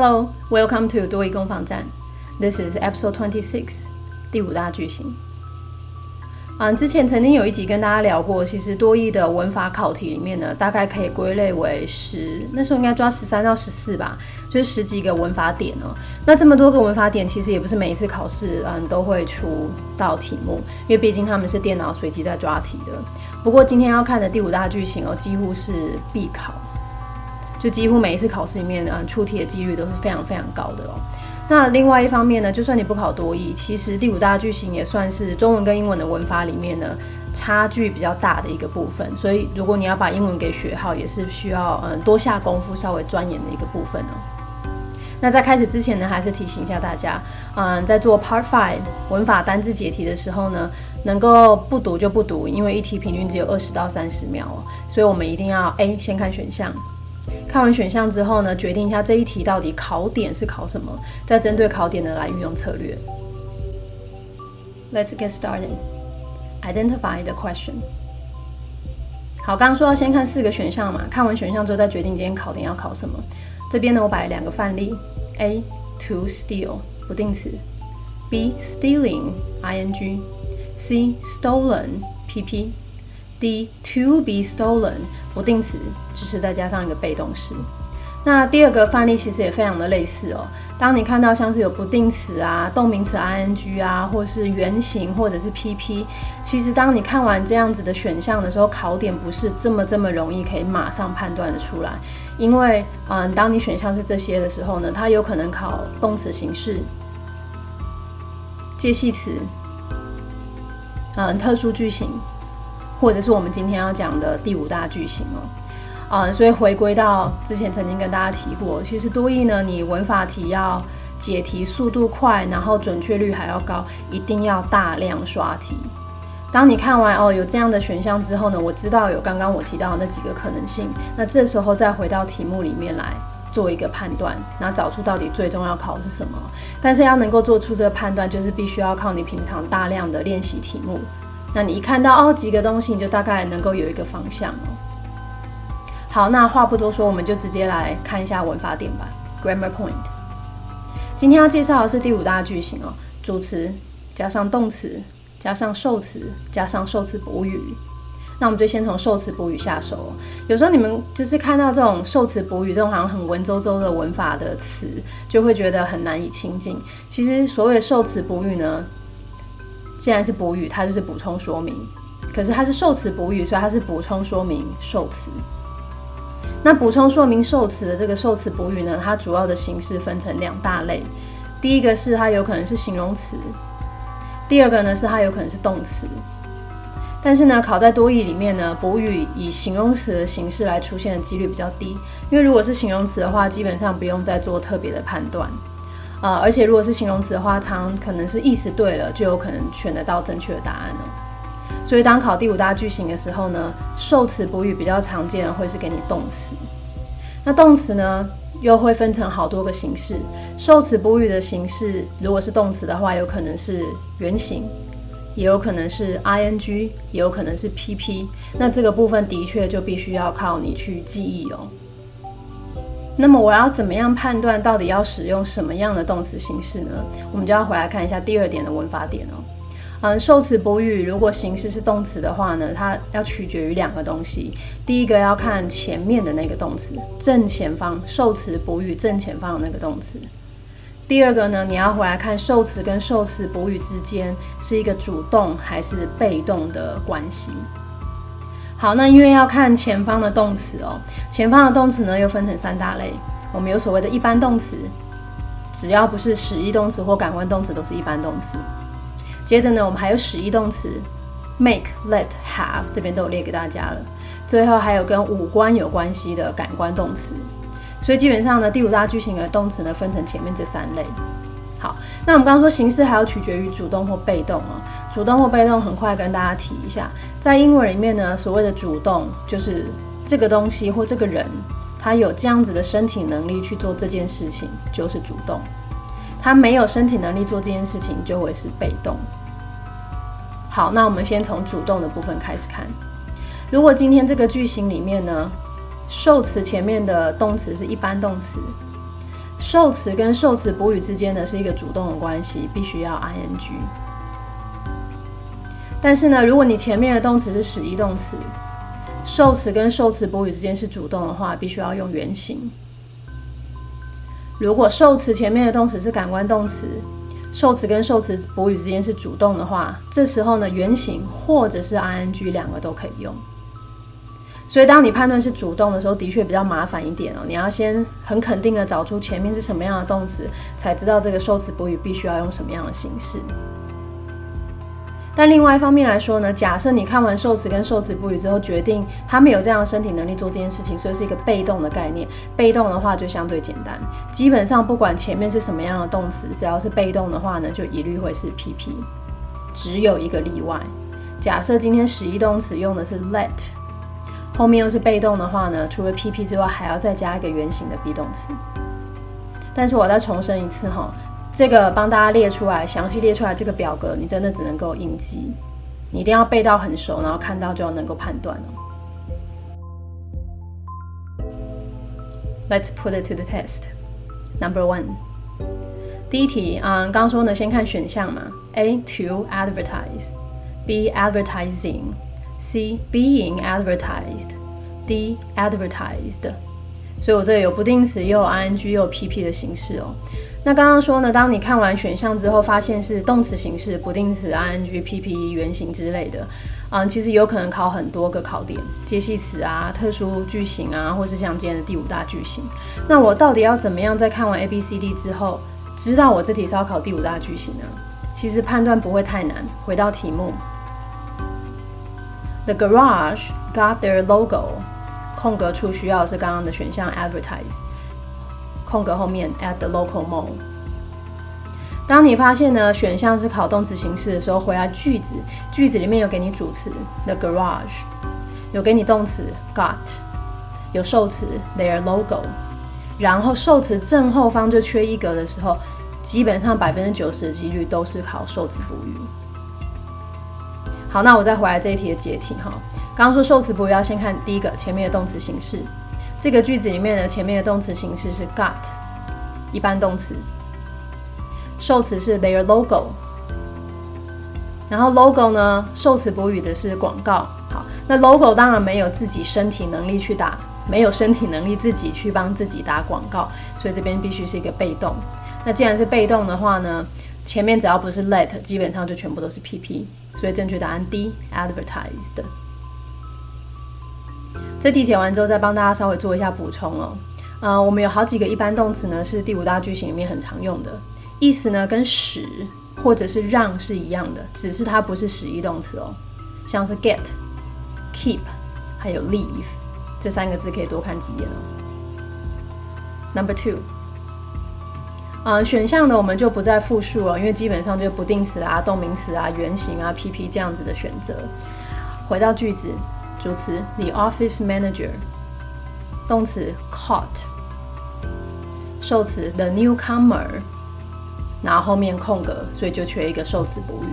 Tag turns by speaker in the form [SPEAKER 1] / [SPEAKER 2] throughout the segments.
[SPEAKER 1] Hello, welcome to 多益攻防战。This is episode twenty six，第五大句型。嗯，之前曾经有一集跟大家聊过，其实多义的文法考题里面呢，大概可以归类为十，那时候应该抓十三到十四吧，就是十几个文法点哦。那这么多个文法点，其实也不是每一次考试嗯都会出到题目，因为毕竟他们是电脑随机在抓题的。不过今天要看的第五大句型哦，几乎是必考，就几乎每一次考试里面嗯出题的几率都是非常非常高的哦。那另外一方面呢，就算你不考多义，其实第五大句型也算是中文跟英文的文法里面呢差距比较大的一个部分。所以如果你要把英文给学好，也是需要嗯多下功夫、稍微钻研的一个部分哦。那在开始之前呢，还是提醒一下大家，嗯，在做 Part Five 文法单字解题的时候呢，能够不读就不读，因为一题平均只有二十到三十秒哦，所以我们一定要 A 先看选项。看完选项之后呢，决定一下这一题到底考点是考什么，再针对考点呢来运用策略。Let's get started. Identify the question. 好，刚刚说要先看四个选项嘛，看完选项之后再决定今天考点要考什么。这边呢，我摆了两个范例：A to steal 不定词，B stealing ing，C stolen PP D to be stolen 不定词，只是再加上一个被动式。那第二个范例其实也非常的类似哦。当你看到像是有不定词啊、动名词 ing 啊，或是原形或者是 pp，其实当你看完这样子的选项的时候，考点不是这么这么容易可以马上判断的出来。因为嗯，当你选项是这些的时候呢，它有可能考动词形式、介系词、嗯，特殊句型。或者是我们今天要讲的第五大句型哦，啊，所以回归到之前曾经跟大家提过，其实多义呢，你文法题要解题速度快，然后准确率还要高，一定要大量刷题。当你看完哦有这样的选项之后呢，我知道有刚刚我提到的那几个可能性，那这时候再回到题目里面来做一个判断，那找出到底最终要考的是什么。但是要能够做出这个判断，就是必须要靠你平常大量的练习题目。那你一看到哦几个东西，你就大概能够有一个方向哦。好，那话不多说，我们就直接来看一下文法点吧。Grammar point。今天要介绍的是第五大句型哦，主词加上动词加上受词加上受词补语。那我们就先从受词补语下手。有时候你们就是看到这种受词补语这种好像很文绉绉的文法的词，就会觉得很难以亲近。其实所谓的受词补语呢。既然是补语，它就是补充说明。可是它是受词补语，所以它是补充说明受词。那补充说明受词的这个受词补语呢，它主要的形式分成两大类。第一个是它有可能是形容词，第二个呢是它有可能是动词。但是呢，考在多义里面呢，补语以形容词的形式来出现的几率比较低，因为如果是形容词的话，基本上不用再做特别的判断。呃，而且如果是形容词的话，常可能是意思对了，就有可能选得到正确的答案了。所以当考第五大句型的时候呢，受词补语比较常见的会是给你动词。那动词呢，又会分成好多个形式。受词补语的形式，如果是动词的话，有可能是原形，也有可能是 ing，也有可能是 pp。那这个部分的确就必须要靠你去记忆哦。那么我要怎么样判断到底要使用什么样的动词形式呢？我们就要回来看一下第二点的文法点哦。嗯，受词补语如果形式是动词的话呢，它要取决于两个东西。第一个要看前面的那个动词，正前方受词补语正前方的那个动词。第二个呢，你要回来看受词跟受词补语之间是一个主动还是被动的关系。好，那因为要看前方的动词哦，前方的动词呢又分成三大类。我们有所谓的一般动词，只要不是使役动词或感官动词都是一般动词。接着呢，我们还有使役动词，make、let、have，这边都有列给大家了。最后还有跟五官有关系的感官动词。所以基本上呢，第五大句型的动词呢分成前面这三类。好，那我们刚刚说形式还要取决于主动或被动啊。主动或被动，很快跟大家提一下，在英文里面呢，所谓的主动就是这个东西或这个人，他有这样子的身体能力去做这件事情，就是主动；他没有身体能力做这件事情，就会是被动。好，那我们先从主动的部分开始看。如果今天这个句型里面呢，受词前面的动词是一般动词。受词跟受词补语之间呢是一个主动的关系，必须要 ing。但是呢，如果你前面的动词是使役动词，受词跟受词补语之间是主动的话，必须要用原形。如果受词前面的动词是感官动词，受词跟受词补语之间是主动的话，这时候呢，原形或者是 ing 两个都可以用。所以当你判断是主动的时候，的确比较麻烦一点哦。你要先很肯定的找出前面是什么样的动词，才知道这个受词补语必须要用什么样的形式。但另外一方面来说呢，假设你看完受词跟受词补语之后，决定他们有这样的身体能力做这件事情，所以是一个被动的概念。被动的话就相对简单，基本上不管前面是什么样的动词，只要是被动的话呢，就一律会是 PP。只有一个例外，假设今天使役动词用的是 let，后面又是被动的话呢，除了 PP 之外，还要再加一个原形的 be 动词。但是我再重申一次哈。这个帮大家列出来，详细列出来这个表格，你真的只能够应记，你一定要背到很熟，然后看到就能够判断哦。Let's put it to the test. Number one，第一题啊，刚刚说呢，先看选项嘛。A to advertise，B advertising C being advertised，D advertised。所以我这里有不定词，又有 ing，又有 pp 的形式哦。那刚刚说呢，当你看完选项之后，发现是动词形式、不定词、ing、pp、原型之类的，嗯，其实有可能考很多个考点，接系词啊、特殊句型啊，或是像今天的第五大句型。那我到底要怎么样在看完 A、B、C、D 之后，知道我这题是要考第五大句型呢？其实判断不会太难。回到题目，The garage got their logo，空格处需要是刚刚的选项 advertise。空格后面 at the local mall。当你发现呢选项是考动词形式的时候，回来句子，句子里面有给你主词 the garage，有给你动词 got，有受词 their logo，然后受词正后方就缺一格的时候，基本上百分之九十的几率都是考受词补语。好，那我再回来这一题的解题哈。刚刚说受词补语要先看第一个前面的动词形式。这个句子里面的前面的动词形式是 got，一般动词，受词是 their logo，然后 logo 呢，受词补语的是广告。好，那 logo 当然没有自己身体能力去打，没有身体能力自己去帮自己打广告，所以这边必须是一个被动。那既然是被动的话呢，前面只要不是 let，基本上就全部都是 pp，所以正确答案 D，advertised。这题解完之后，再帮大家稍微做一下补充哦。呃，我们有好几个一般动词呢，是第五大句型里面很常用的，意思呢跟使或者是让是一样的，只是它不是使役动词哦。像是 get、keep 还有 leave 这三个字可以多看几眼哦。Number two，呃，选项呢我们就不再复述了，因为基本上就不定词啊、动名词啊、原型啊、PP 这样子的选择。回到句子。主词 the office manager，动词 caught，受词 the newcomer，然后后面空格，所以就缺一个受词补语。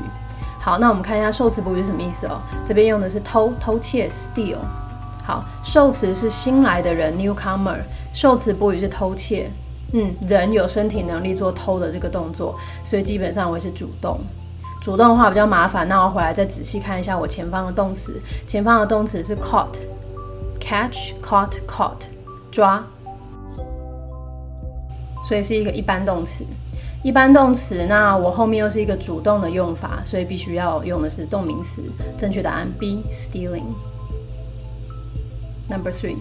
[SPEAKER 1] 好，那我们看一下受词补语是什么意思哦。这边用的是偷偷窃 steal。好，受词是新来的人 newcomer，受词补语是偷窃。嗯，人有身体能力做偷的这个动作，所以基本上也是主动。主动的话比较麻烦，那我回来再仔细看一下我前方的动词。前方的动词是 caught，catch，caught，caught，抓，所以是一个一般动词。一般动词，那我后面又是一个主动的用法，所以必须要用的是动名词。正确答案 B，stealing。Number three，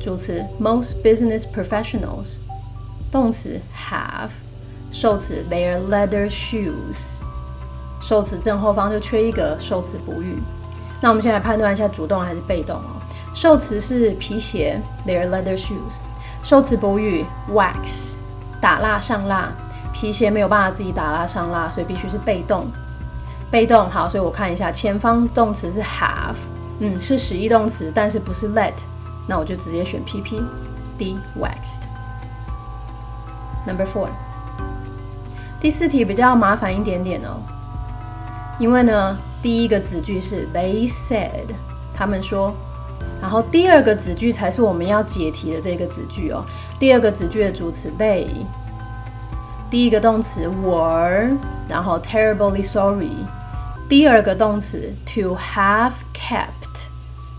[SPEAKER 1] 主词 most business professionals，动词 have，受词 their leather shoes。受词正后方就缺一个受词补语，那我们先来判断一下主动还是被动哦。受词是皮鞋，their leather shoes。受词补语 wax，打蜡上蜡。皮鞋没有办法自己打蜡上蜡，所以必须是被动。被动好，所以我看一下前方动词是 have，嗯，是使役动词，但是不是 let，那我就直接选 PP，D waxed。Number four，第四题比较麻烦一点点哦。因为呢，第一个子句是 they said，他们说，然后第二个子句才是我们要解题的这个子句哦。第二个子句的主词 they，第一个动词 were，然后 terribly sorry。第二个动词 to have kept，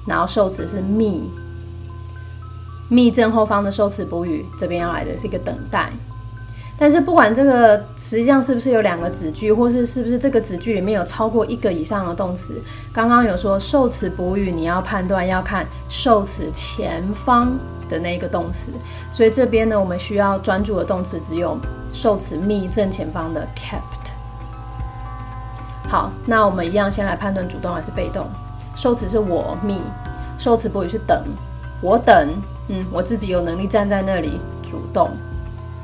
[SPEAKER 1] 然后受词是 me。Me 正后方的受词补语这边要来的是一个等待。但是不管这个实际上是不是有两个子句，或是是不是这个子句里面有超过一个以上的动词，刚刚有说受词补语，你要判断要看受词前方的那个动词，所以这边呢，我们需要专注的动词只有受词 me 正前方的 kept。好，那我们一样先来判断主动还是被动。受词是我 me，受词补语是等，我等，嗯，我自己有能力站在那里，主动。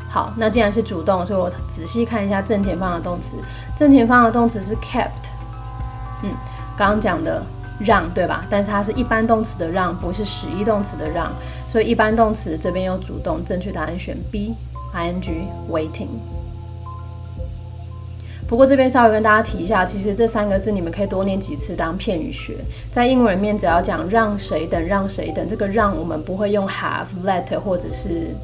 [SPEAKER 1] 好，那既然是主动，所以我仔细看一下正前方的动词。正前方的动词是 kept，嗯，刚刚讲的让，对吧？但是它是一般动词的让，不是使役动词的让，所以一般动词这边有主动，正确答案选 B，ing waiting。不过这边稍微跟大家提一下，其实这三个字你们可以多念几次当片语学。在英文里面，只要讲让谁等，让谁等，这个让我们不会用 have、let 或者是。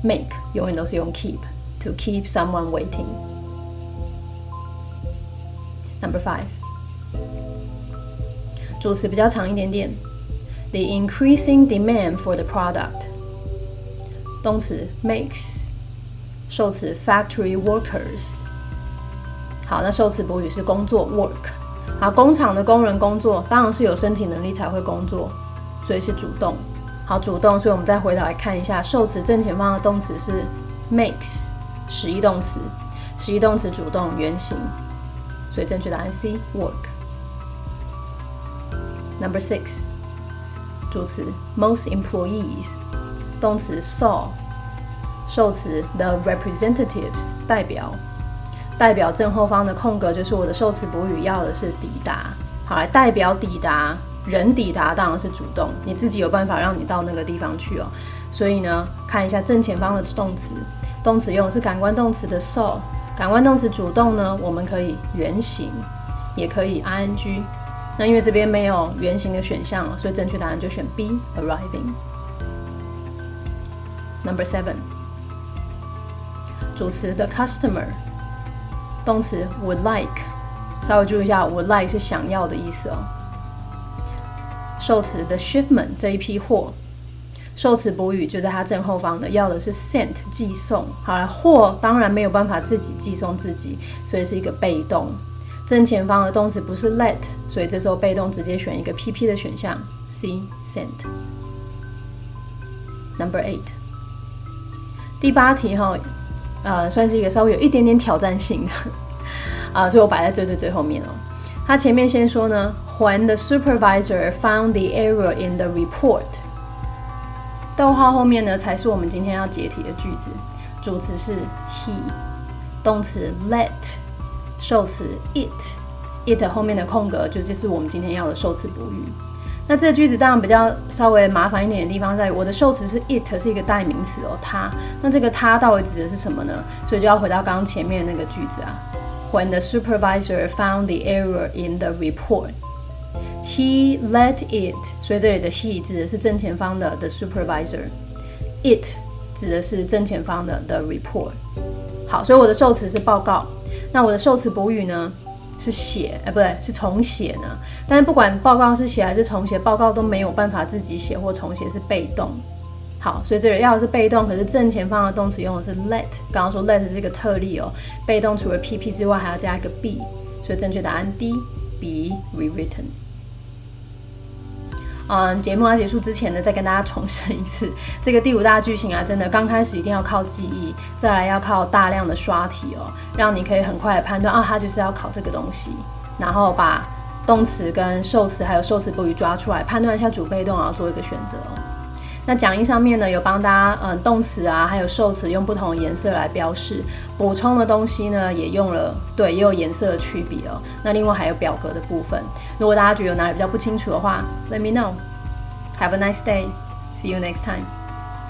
[SPEAKER 1] Make 永远都是用 keep to keep someone waiting. Number five，主词比较长一点点。The increasing demand for the product，动词 makes，受词 factory workers。 好，那受词补语是工作 work。好，工厂的工人工作，当然是有身体能力才会工作，所以是主动。好，主动，所以我们再回头来看一下，受词正前方的动词是 makes，实义动词，实义动词主动原形，所以正确答案 C work。Number six，主词 most employees，动词 saw，受词 the representatives 代表，代表正后方的空格就是我的受词补语，要的是抵达，好，来代表抵达。人抵达当然是主动，你自己有办法让你到那个地方去哦。所以呢，看一下正前方的动词，动词用的是感官动词的 saw，感官动词主动呢，我们可以原形，也可以 ing。那因为这边没有原形的选项，所以正确答案就选 B arriving。Number seven，主词 the customer，动词 would like，稍微注意一下，would like 是想要的意思哦。受词的 shipment 这一批货，受词补语就在它正后方的，要的是 sent 寄送。好了，货当然没有办法自己寄送自己，所以是一个被动。正前方的动词不是 let，所以这时候被动直接选一个 PP 的选项 C sent。Number eight，第八题哈，呃，算是一个稍微有一点点挑战性的 啊，所以我摆在最最最后面哦。他前面先说呢。When the supervisor found the error in the report，逗号后面呢才是我们今天要解题的句子。主词是 he，动词 let，受词 it，it 后面的空格就就是我们今天要的受词补语。那这个句子当然比较稍微麻烦一点的地方在于，我的受词是 it 是一个代名词哦，它。那这个它到底指的是什么呢？所以就要回到刚刚前面那个句子啊。When the supervisor found the error in the report。He let it，所以这里的 he 指的是正前方的 the supervisor，it 指的是正前方的 the report。好，所以我的受词是报告，那我的受词补语呢是写，哎，不对，是重写呢。但是不管报告是写还是重写，报告都没有办法自己写或重写，是被动。好，所以这里要的是被动，可是正前方的动词用的是 let。刚刚说 let 是一个特例哦，被动除了 PP 之外还要加一个 be，所以正确答案 D，be rewritten。嗯，节目要结束之前呢，再跟大家重申一次，这个第五大剧情啊，真的刚开始一定要靠记忆，再来要靠大量的刷题哦，让你可以很快的判断啊，它就是要考这个东西，然后把动词跟受词还有受词不语抓出来，判断一下主被动，然后做一个选择。那讲义上面呢，有帮大家嗯动词啊，还有受词用不同的颜色来标示，补充的东西呢也用了，对，也有颜色的区别哦。那另外还有表格的部分，如果大家觉得有哪里比较不清楚的话，Let me know. Have a nice day. See you next time.